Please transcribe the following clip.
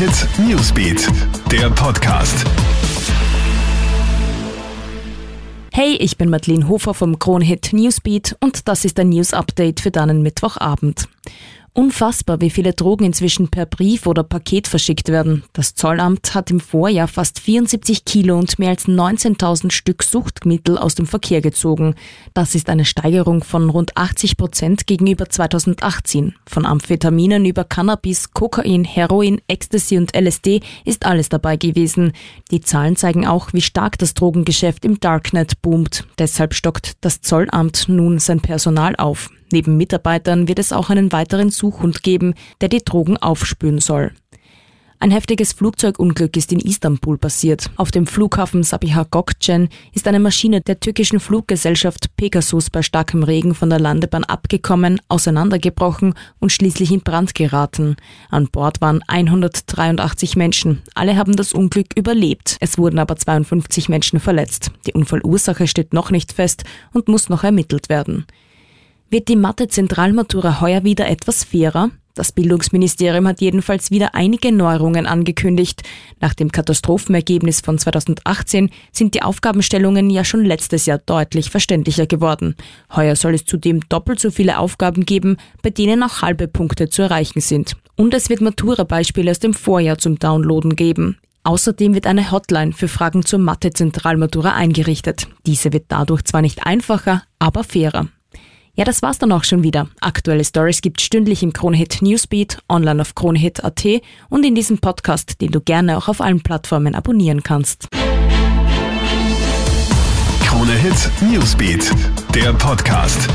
Hit Newsbeat, der Podcast. Hey, ich bin Madeleine Hofer vom Kronhit Newsbeat und das ist ein News Update für deinen Mittwochabend. Unfassbar, wie viele Drogen inzwischen per Brief oder Paket verschickt werden. Das Zollamt hat im Vorjahr fast 74 Kilo und mehr als 19.000 Stück Suchtmittel aus dem Verkehr gezogen. Das ist eine Steigerung von rund 80 Prozent gegenüber 2018. Von Amphetaminen über Cannabis, Kokain, Heroin, Ecstasy und LSD ist alles dabei gewesen. Die Zahlen zeigen auch, wie stark das Drogengeschäft im Darknet boomt. Deshalb stockt das Zollamt nun sein Personal auf. Neben Mitarbeitern wird es auch einen weiteren Suchhund geben, der die Drogen aufspüren soll. Ein heftiges Flugzeugunglück ist in Istanbul passiert. Auf dem Flughafen Sabiha Gökçen ist eine Maschine der türkischen Fluggesellschaft Pegasus bei starkem Regen von der Landebahn abgekommen, auseinandergebrochen und schließlich in Brand geraten. An Bord waren 183 Menschen. Alle haben das Unglück überlebt. Es wurden aber 52 Menschen verletzt. Die Unfallursache steht noch nicht fest und muss noch ermittelt werden. Wird die Mathe-Zentralmatura heuer wieder etwas fairer? Das Bildungsministerium hat jedenfalls wieder einige Neuerungen angekündigt. Nach dem Katastrophenergebnis von 2018 sind die Aufgabenstellungen ja schon letztes Jahr deutlich verständlicher geworden. Heuer soll es zudem doppelt so viele Aufgaben geben, bei denen auch halbe Punkte zu erreichen sind. Und es wird Matura-Beispiele aus dem Vorjahr zum Downloaden geben. Außerdem wird eine Hotline für Fragen zur Mathe-Zentralmatura eingerichtet. Diese wird dadurch zwar nicht einfacher, aber fairer. Ja, das war's dann auch schon wieder. Aktuelle Stories gibt's stündlich im Kronehit Newsbeat, online auf kronehit.at und in diesem Podcast, den du gerne auch auf allen Plattformen abonnieren kannst. Kronehit Newsbeat, der Podcast.